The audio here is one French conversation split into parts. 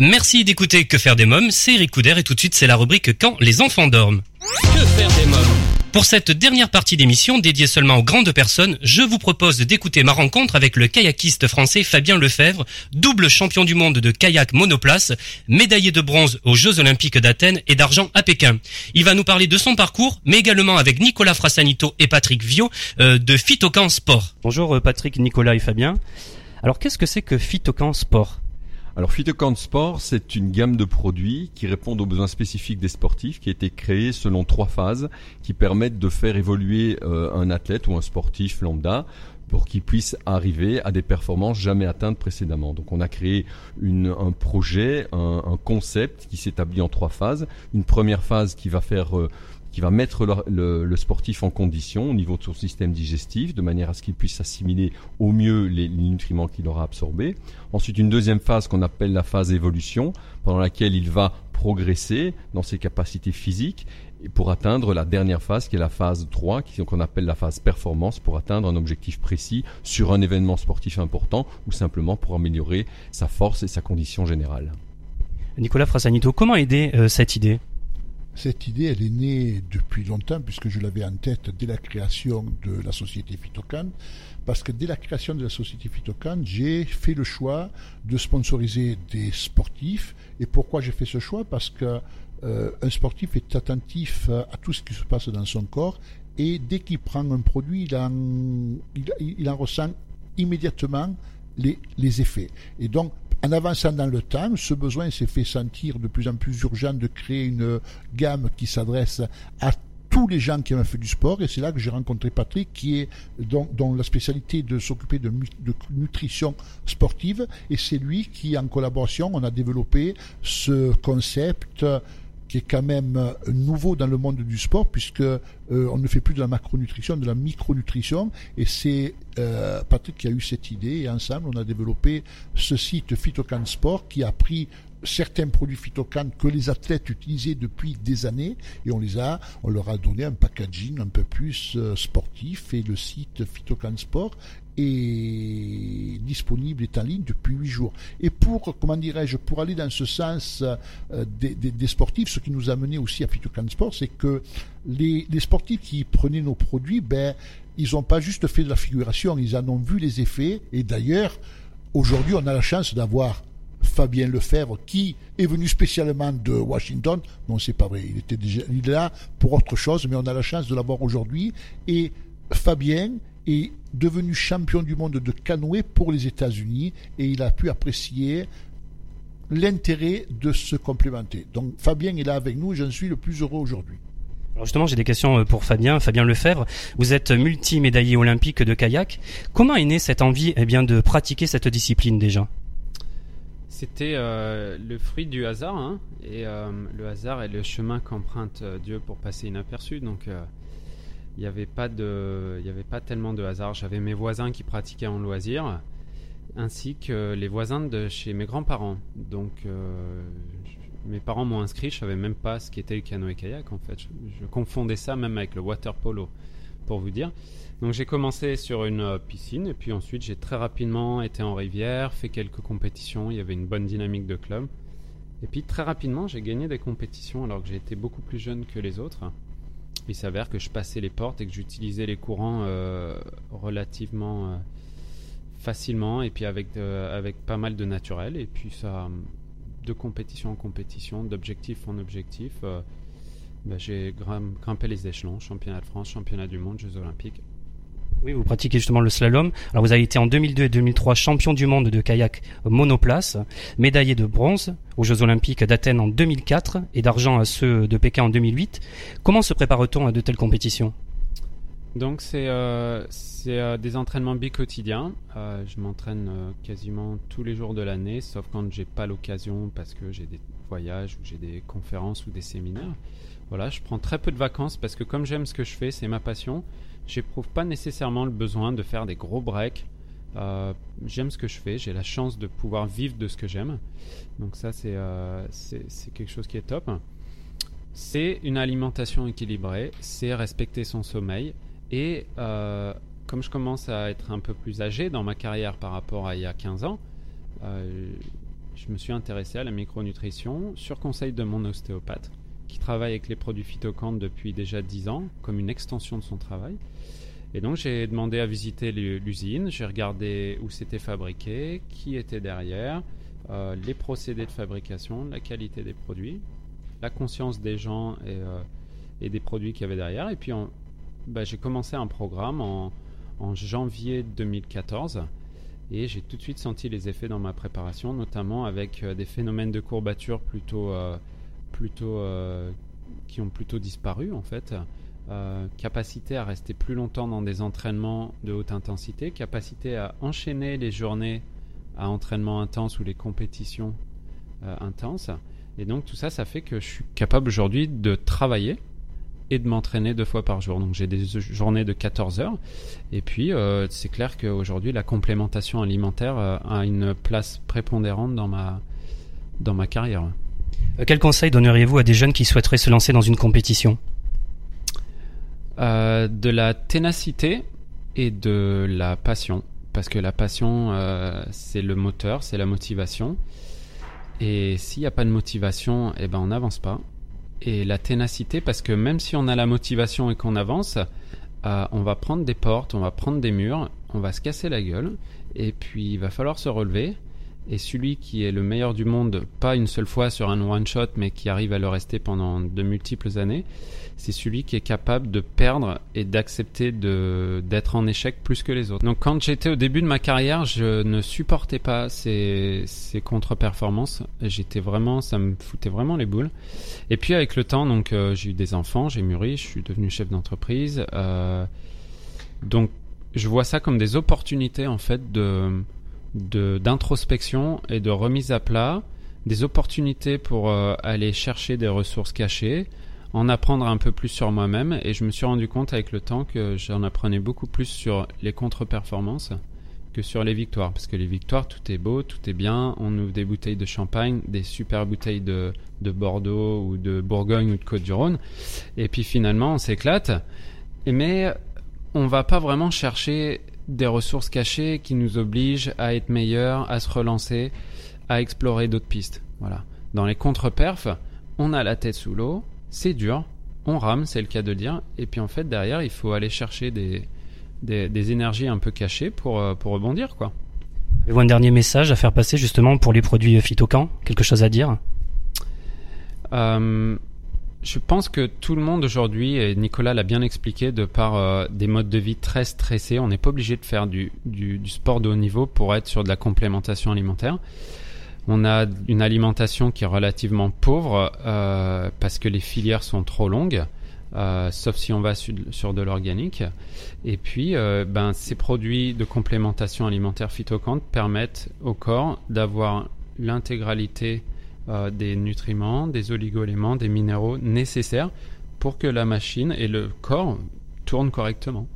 Merci d'écouter Que faire des mômes, c'est Eric Couder et tout de suite c'est la rubrique Quand les enfants dorment. Que faire des mômes pour cette dernière partie d'émission dédiée seulement aux grandes personnes, je vous propose d'écouter ma rencontre avec le kayakiste français Fabien Lefebvre, double champion du monde de kayak monoplace, médaillé de bronze aux Jeux Olympiques d'Athènes et d'argent à Pékin. Il va nous parler de son parcours, mais également avec Nicolas Frassanito et Patrick Vio euh, de Phytocan Sport. Bonjour euh, Patrick, Nicolas et Fabien. Alors qu'est-ce que c'est que Phytocan Sport? Alors Phytocan Sport, c'est une gamme de produits qui répondent aux besoins spécifiques des sportifs, qui a été créée selon trois phases qui permettent de faire évoluer euh, un athlète ou un sportif lambda pour qu'il puisse arriver à des performances jamais atteintes précédemment. Donc on a créé un projet, un, concept qui s'établit en trois phases. Une première phase qui va faire euh, qui va mettre le, sportif en condition au niveau de son système digestif, de manière à ce qu'il puisse assimiler au mieux les, nutriments qu'il aura absorbés. Ensuite, une deuxième phase qu'on appelle la phase évolution, pendant laquelle il va progresser dans ses capacités physiques pour atteindre la dernière phase qui est la phase 3, qu'on appelle la phase performance, pour atteindre un objectif précis sur un événement sportif important ou simplement pour améliorer sa force et sa condition générale. Nicolas Frassanito, comment aider euh, cette idée? Cette idée, elle est née depuis longtemps, puisque je l'avais en tête dès la création de la société Phytocan. Parce que dès la création de la société Phytocan, j'ai fait le choix de sponsoriser des sportifs. Et pourquoi j'ai fait ce choix? Parce que euh, sportif est attentif à tout ce qui se passe dans son corps et dès qu'il prend un produit, il en, il, en ressent immédiatement les, les effets. Et donc, en avançant dans le temps, ce besoin s'est fait sentir de plus en plus urgent de créer une gamme qui s'adresse à tous les gens qui ont fait du sport. Et c'est là que j'ai rencontré Patrick qui est dont, la spécialité de s'occuper de, de, nutrition sportive. Et c'est lui qui en collaboration on a développé ce concept qui est quand même euh, nouveau dans le monde du sport puisque euh, on ne fait plus de la macronutrition, de la micronutrition. Et c'est euh, Patrick qui a eu cette idée et ensemble on a développé ce site Phytocan Sport qui a pris certains produits phytocan que les athlètes utilisaient depuis des années et on les a, on leur a donné un packaging un peu plus sportif et le site Phytocan Sport est disponible, est en ligne depuis huit jours. Et pour, comment dirais-je, pour aller dans ce sens euh, des, sportifs, ce qui nous a mené aussi à Phytocan Sport, c'est que les, sportifs qui prenaient nos produits, ben, ils n'ont pas juste fait de la figuration, ils en ont vu les effets. Et d'ailleurs, aujourd'hui, on a la chance d'avoir Fabien Lefebvre, qui est venu spécialement de Washington. Non, c'est pas vrai. Il était déjà là pour autre chose, mais on a la chance de l'avoir aujourd'hui. Et Fabien est devenu champion du monde de canoë pour les États-Unis et il a pu apprécier l'intérêt de se complémenter. Donc Fabien est là avec nous j'en suis le plus heureux aujourd'hui. Alors justement, j'ai des questions euh, pour Fabien, Fabien Lefebvre. Vous êtes multi-médaillé olympique de kayak. Comment est née cette envie eh bien, de pratiquer cette discipline déjà? C'était euh, le fruit du hasard. Hein, et euh, le hasard est le chemin qu'emprunte Dieu pour passer inaperçu. Donc il n'y avait pas avait pas tellement de hasard. J'avais mes voisins qui pratiquaient en loisir, ainsi que les voisins de chez mes grands-parents. Donc, euh, mes parents m'ont inscrit. Je savais même pas ce qu'était le canoë kayak en fait. Je, confondais ça même avec le water polo, pour vous dire. Donc j'ai commencé sur une euh, piscine et puis ensuite j'ai très rapidement été en rivière, fait quelques compétitions. Il y avait une bonne dynamique de club. Et puis très rapidement j'ai gagné des compétitions alors que été beaucoup plus jeune que les autres il s'avère que je passais les portes et que j'utilisais les courants euh, relativement euh, facilement et puis avec, avec pas mal de naturel. Et puis ça, de compétition en compétition, d'objectif en objectif, bah, j'ai grimpé les échelons, championnat de France, championnat du monde, Jeux olympiques. Oui, vous pratiquez justement le slalom. Alors vous avez été en 2002 et 2003 champion du monde de kayak monoplace, médaillé de bronze aux Jeux olympiques d'Athènes en 2004 et d'argent à ceux de Pékin en 2008. Comment se prépare-t-on à de telles compétitions? Donc c'est euh, euh, des entraînements bi-quotidiens. Euh, je m'entraîne quasiment tous les jours de l'année, sauf quand j'ai pas l'occasion parce que j'ai des voyages ou j'ai des conférences ou des séminaires. Voilà, je prends très peu de vacances parce que comme j'aime ce que je fais, c'est ma passion j'éprouve pas nécessairement le besoin de faire des gros breaks. Euh, j'aime ce que je fais, j'ai la chance de pouvoir vivre de ce que j'aime. Donc ça, c'est euh, quelque chose qui est top. C'est une alimentation équilibrée, c'est respecter son sommeil. Et euh, comme je commence à être un peu plus âgé dans ma carrière par rapport à il y a 15 ans, je me suis intéressé à la micronutrition sur conseil de mon ostéopathe qui travaille avec les produits phytocantes depuis déjà 10 ans, comme une extension de son travail. Et donc j'ai demandé à visiter l'usine, j'ai regardé où c'était fabriqué, qui était derrière, euh, les procédés de fabrication, la qualité des produits, la conscience des gens et, euh, des produits qu'il y avait derrière. Et puis bah, j'ai commencé un programme en, en, janvier 2014 et j'ai tout de suite senti les effets dans ma préparation, notamment avec euh, des phénomènes de courbature plutôt plutôt, euh, qui ont plutôt disparu en fait. Euh, capacité à rester plus longtemps dans des entraînements de haute intensité, capacité à enchaîner les journées à entraînement intense ou les compétitions euh, intenses. Et donc tout ça, ça fait que je suis capable aujourd'hui de travailler et de m'entraîner deux fois par jour. Donc j'ai des journées de 14 heures. Et puis c'est clair qu'aujourd'hui la complémentation alimentaire a une place prépondérante dans ma, dans ma carrière. Euh, quel conseil donneriez-vous à des jeunes qui souhaiteraient se lancer dans une compétition? Euh, De la ténacité et de la passion. Parce que la passion, euh, c'est le moteur, c'est la motivation. Et s'il n'y a pas de motivation, eh ben on n'avance pas. Et la ténacité, parce que même si on a la motivation et qu'on avance, on va prendre des portes, on va prendre des murs, on va se casser la gueule. Et puis il va falloir se relever. Et celui qui est le meilleur du monde, pas une seule fois sur un one-shot, mais qui arrive à le rester pendant de multiples années, c'est celui qui est capable de perdre et d'accepter d'être en échec plus que les autres. Donc quand j'étais au début de ma carrière, je ne supportais pas ces, ces contre-performances. J'étais vraiment, ça me foutait vraiment les boules. Et puis avec le temps, donc euh, j'ai eu des enfants, j'ai mûri, je suis devenu chef d'entreprise. Euh, donc je vois ça comme des opportunités en fait de d'introspection et de remise à plat, des opportunités pour euh, aller chercher des ressources cachées, en apprendre un peu plus sur moi-même. Et je me suis rendu compte avec le temps que j'en apprenais beaucoup plus sur les contre-performances que sur les victoires. Parce que les victoires tout est beau, tout est bien, on ouvre des bouteilles de champagne, des super bouteilles de, de Bordeaux ou de Bourgogne ou de Côte-du-Rhône. Et puis finalement on s'éclate. Mais on va pas vraiment chercher des ressources cachées qui nous obligent à être meilleurs, à se relancer, à explorer d'autres pistes. Voilà. Dans les contre-perfs, on a la tête sous l'eau, c'est dur, on rame, c'est le cas de dire, et puis en fait derrière, il faut aller chercher des, des, énergies un peu cachées pour, euh, pour rebondir, quoi. Avez-vous un dernier message à faire passer justement pour les produits phytocan Quelque chose à dire? Euh, je pense que tout le monde aujourd'hui, et Nicolas l'a bien expliqué, de par euh, des modes de vie très stressés, on n'est pas obligé de faire du, sport de haut niveau pour être sur de la complémentation alimentaire. On a une alimentation qui est relativement pauvre euh, parce que les filières sont trop longues, euh, sauf si on va sur, de l'organique. Et puis, ben, ces produits de complémentation alimentaire phytocante permettent au corps d'avoir l'intégralité euh, des nutriments, des oligoéléments, des minéraux nécessaires pour que la machine et le corps tournent correctement.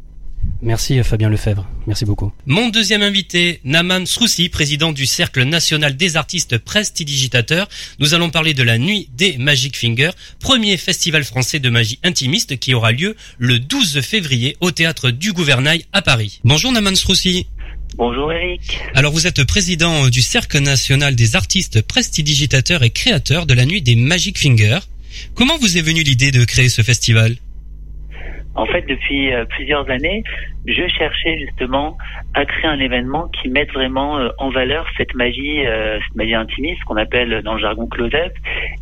Merci Fabien Lefebvre, merci beaucoup. Mon deuxième invité, Naman Sroussi, président du Cercle national des artistes prestidigitateurs. Nous allons parler de la Nuit des Magic Fingers, premier festival français de magie intimiste qui aura lieu le 12 février au théâtre du Gouvernail à Paris. Bonjour Naman Sroussi. Bonjour Eric. Alors vous êtes président du Cercle national des artistes prestidigitateurs et créateurs de la nuit des Magic Fingers. Comment vous est venue l'idée de créer ce festival? En fait, depuis euh, plusieurs années, je cherchais justement à créer un événement qui mette vraiment euh, en valeur cette magie, euh, cette magie intimiste qu'on appelle dans le jargon close-up,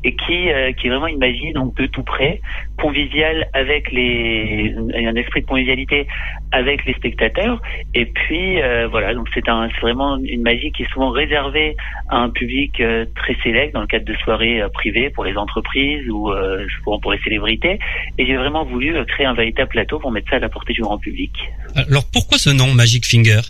et qui, qui est vraiment une magie donc de tout près, conviviale avec les, un esprit de convivialité avec les spectateurs. Et puis voilà, donc c'est un, c'est vraiment une magie qui est souvent réservée à un public très sélect dans le cadre de soirées privées pour les entreprises ou souvent pour les célébrités. Et j'ai vraiment voulu créer un véritable plateau pour mettre ça à la portée du grand public. Alors pourquoi ce nom Magic Finger?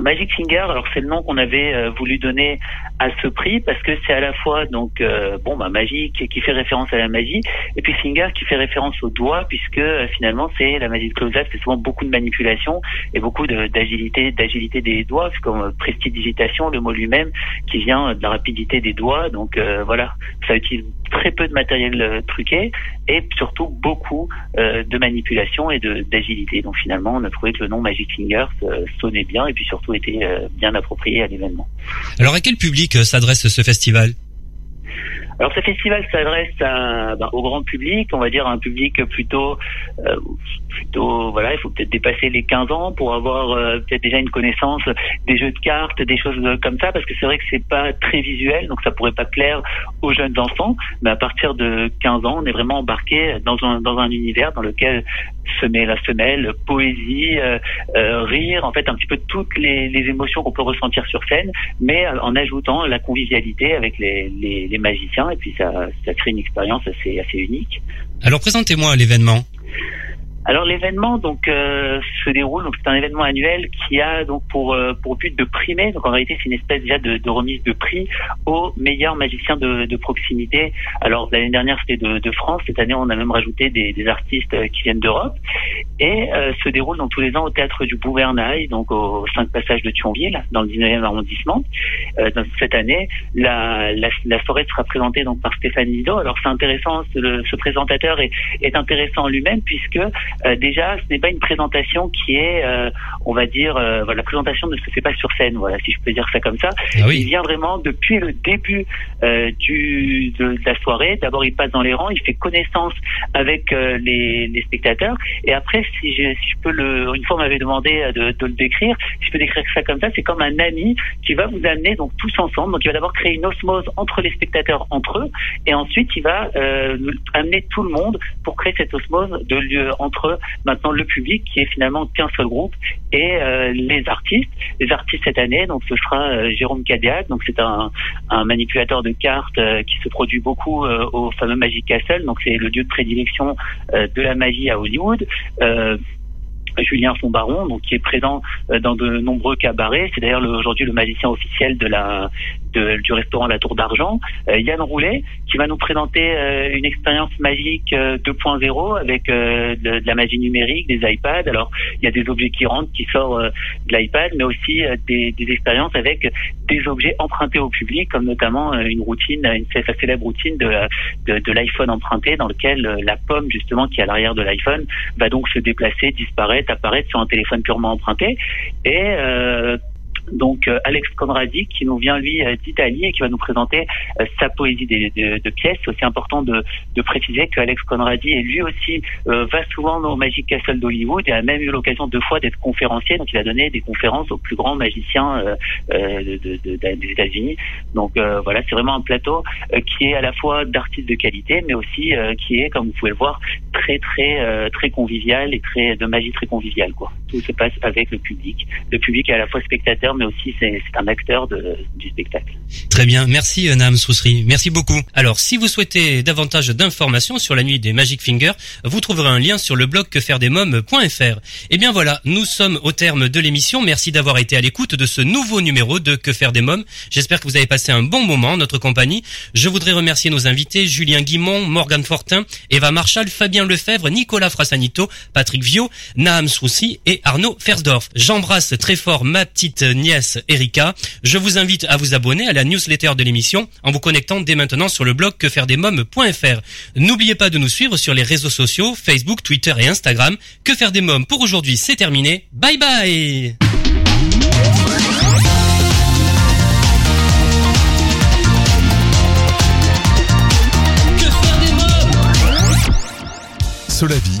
Magic Finger, alors c'est le nom qu'on avait euh, voulu donner à ce prix parce que c'est à la fois donc euh, bon bah magique qui fait référence à la magie et puis Finger qui fait référence au doigt puisque euh, finalement c'est la magie de close-up, c'est souvent beaucoup de manipulation et beaucoup d'agilité d'agilité des doigts comme prestidigitation, le mot lui-même qui vient de la rapidité des doigts donc voilà ça utilise très peu de matériel truqué et surtout beaucoup de manipulation et d'agilité. Donc finalement, on a trouvé que le nom Magic Fingers sonnait bien et puis surtout était bien approprié à l'événement. Alors à quel public s'adresse ce festival alors ce festival s'adresse ben, au grand public, on va dire un public plutôt, euh, plutôt voilà, il faut peut-être dépasser les 15 ans pour avoir euh, peut-être déjà une connaissance des jeux de cartes, des choses comme ça, parce que c'est vrai que c'est pas très visuel, donc ça pourrait pas plaire aux jeunes enfants, mais à partir de 15 ans, on est vraiment embarqué dans un dans un univers dans lequel se met la semelle, poésie, euh, rire, en fait un petit peu toutes les, les émotions qu'on peut ressentir sur scène, mais en ajoutant la convivialité avec les, les, les magiciens et puis ça, crée une expérience assez, assez unique. Alors présentez-moi l'événement. Alors l'événement donc euh, se déroule donc c'est un événement annuel qui a donc pour euh, pour but de primer donc en réalité c'est une espèce déjà de, de, remise de prix aux meilleurs magiciens de, de proximité. Alors l'année dernière c'était de, de, France, cette année on a même rajouté des, des artistes euh, qui viennent d'Europe et se déroule donc tous les ans au théâtre du Bouvernail donc au 5 passage de Thionville dans le 19e arrondissement. dans cette année la, la, la soirée sera présentée donc par Stéphane Lido. Alors c'est intéressant ce, ce présentateur est, est intéressant lui-même puisque euh, déjà, ce n'est pas une présentation qui est, euh, on va dire, euh, voilà, la présentation ne se fait pas sur scène, voilà, si je peux dire ça comme ça. Ah il vient vraiment depuis le début du, de, la soirée. D'abord, il passe dans les rangs, il fait connaissance avec les, les, spectateurs, et après, si je, si je peux le, une fois on m'avait demandé de, de, le décrire, si je peux décrire ça comme ça, c'est comme un ami qui va vous amener donc tous ensemble. Donc, il va d'abord créer une osmose entre les spectateurs entre eux, et ensuite il va amener tout le monde pour créer cette osmose de lieu entre maintenant le public qui est finalement qu'un seul groupe et euh, les artistes. Les artistes cette année, donc ce sera euh, Jérôme Cadillac, donc c'est un, manipulateur de cartes euh, qui se produit beaucoup au fameux Magic Castle, donc c'est le lieu de prédilection de la magie à Hollywood. Julien Fonbaron, donc qui est présent dans de nombreux cabarets. C'est d'ailleurs aujourd'hui le magicien officiel de la du restaurant La Tour d'Argent, euh, Yann Roulet, qui va nous présenter euh, une expérience magique 2.0 euh, avec de, la magie numérique, des iPads. Alors, il y a des objets qui rentrent, qui sortent de l'iPad, mais aussi des, expériences avec des objets empruntés au public, comme notamment une routine, sa célèbre routine de l'iPhone emprunté, dans lequel la pomme, justement, qui est à l'arrière de l'iPhone, va donc se déplacer, disparaître, apparaître sur un téléphone purement emprunté. Et donc euh, Alex Conradi qui nous vient lui euh, d'Italie et qui va nous présenter euh, sa poésie de, de, pièces. C'est aussi important de, de préciser que Alex Conradi lui aussi va souvent au Magic Castle d'Hollywood et a même eu l'occasion deux fois d'être conférencier. Donc il a donné des conférences aux plus grands magiciens des États-Unis. Donc voilà, c'est vraiment un plateau qui est à la fois d'artistes de qualité, mais aussi qui est, comme vous pouvez le voir, très très très convivial et très de magie très conviviale. Quoi. Tout se passe avec le public. Le public est à la fois spectateur mais aussi c'est un acteur du spectacle. Très bien, merci euh, Nam Sousri, merci beaucoup. Alors, si vous souhaitez davantage d'informations sur la nuit des Magic Fingers, vous trouverez un lien sur le blog quefairedesmoms.fr. Eh bien voilà, nous sommes au terme de l'émission. Merci d'avoir été à l'écoute de ce nouveau numéro de Que faire des mômes. J'espère que vous avez passé un bon moment en notre compagnie. Je voudrais remercier nos invités Julien Guimont, Morgan Fortin, Eva Marchal, Fabien Lefebvre, Nicolas Frassanito, Patrick Viau, Naham Soussi et Arnaud Fersdorf. J'embrasse très fort ma petite nièce Erika. Je vous invite à vous abonner à la newsletter de l'émission en vous connectant dès maintenant sur le blog quefairedesmoms.fr. N'oubliez pas de nous suivre sur les réseaux sociaux, Facebook, Twitter et Instagram. Que faire des mômes pour aujourd'hui, c'est terminé. Bye bye Solavi,